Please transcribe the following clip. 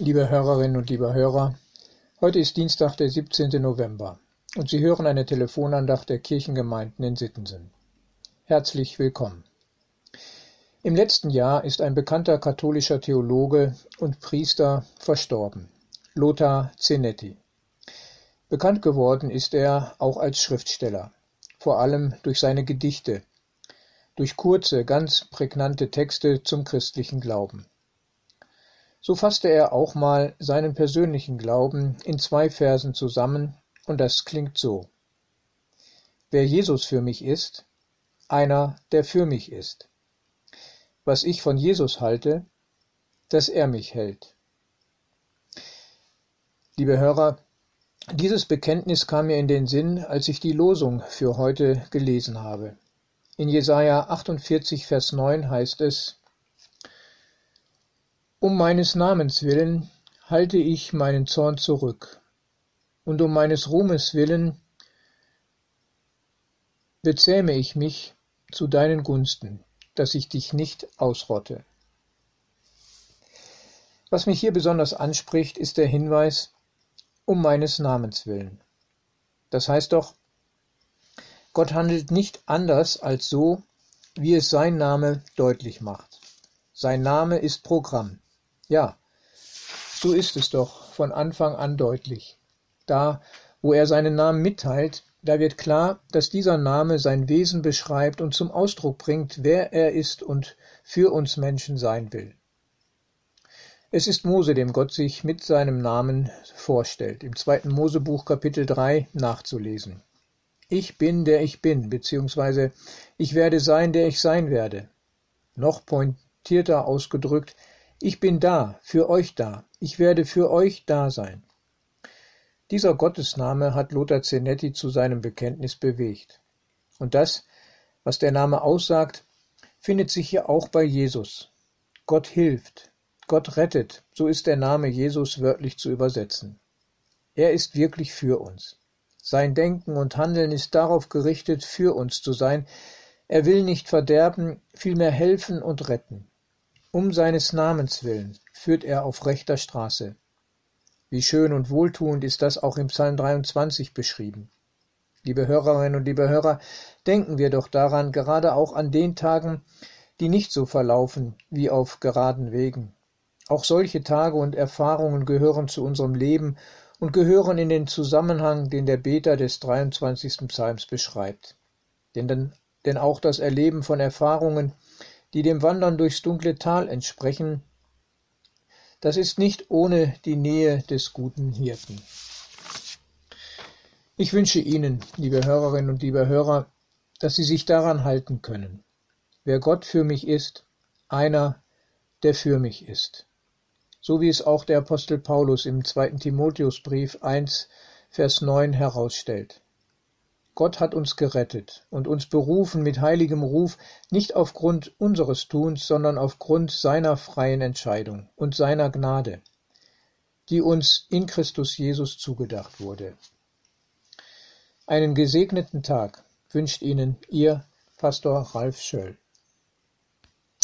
Liebe Hörerinnen und liebe Hörer, heute ist Dienstag, der 17. November und Sie hören eine Telefonandacht der Kirchengemeinden in Sittensen. Herzlich willkommen. Im letzten Jahr ist ein bekannter katholischer Theologe und Priester verstorben, Lothar Zenetti. Bekannt geworden ist er auch als Schriftsteller, vor allem durch seine Gedichte, durch kurze, ganz prägnante Texte zum christlichen Glauben. So fasste er auch mal seinen persönlichen Glauben in zwei Versen zusammen, und das klingt so. Wer Jesus für mich ist, einer, der für mich ist. Was ich von Jesus halte, dass er mich hält. Liebe Hörer, dieses Bekenntnis kam mir in den Sinn, als ich die Losung für heute gelesen habe. In Jesaja 48, Vers 9 heißt es, um meines Namens willen halte ich meinen Zorn zurück, und um meines Ruhmes willen bezähme ich mich zu deinen Gunsten, dass ich dich nicht ausrotte. Was mich hier besonders anspricht, ist der Hinweis, um meines Namens willen. Das heißt doch, Gott handelt nicht anders als so, wie es sein Name deutlich macht. Sein Name ist Programm. Ja, so ist es doch von Anfang an deutlich. Da, wo er seinen Namen mitteilt, da wird klar, dass dieser Name sein Wesen beschreibt und zum Ausdruck bringt, wer er ist und für uns Menschen sein will. Es ist Mose, dem Gott sich mit seinem Namen vorstellt, im zweiten Mosebuch Kapitel 3 nachzulesen. Ich bin, der ich bin, beziehungsweise ich werde sein, der ich sein werde. Noch pointierter ausgedrückt, ich bin da, für euch da, ich werde für euch da sein. Dieser Gottesname hat Lothar Zenetti zu seinem Bekenntnis bewegt. Und das, was der Name aussagt, findet sich hier auch bei Jesus. Gott hilft, Gott rettet, so ist der Name Jesus wörtlich zu übersetzen. Er ist wirklich für uns. Sein Denken und Handeln ist darauf gerichtet, für uns zu sein. Er will nicht verderben, vielmehr helfen und retten. Um seines Namens willen führt er auf rechter Straße. Wie schön und wohltuend ist das auch im Psalm 23 beschrieben. Liebe Hörerinnen und liebe Hörer, denken wir doch daran, gerade auch an den Tagen, die nicht so verlaufen wie auf geraden Wegen. Auch solche Tage und Erfahrungen gehören zu unserem Leben und gehören in den Zusammenhang, den der Beter des 23. Psalms beschreibt. Denn, denn auch das Erleben von Erfahrungen, die dem Wandern durchs dunkle Tal entsprechen, das ist nicht ohne die Nähe des guten Hirten. Ich wünsche Ihnen, liebe Hörerinnen und liebe Hörer, dass Sie sich daran halten können. Wer Gott für mich ist, einer, der für mich ist. So wie es auch der Apostel Paulus im zweiten Timotheusbrief 1, Vers 9 herausstellt. Gott hat uns gerettet und uns berufen mit heiligem Ruf, nicht aufgrund unseres Tuns, sondern aufgrund seiner freien Entscheidung und seiner Gnade, die uns in Christus Jesus zugedacht wurde. Einen gesegneten Tag wünscht Ihnen Ihr Pastor Ralf Schöll.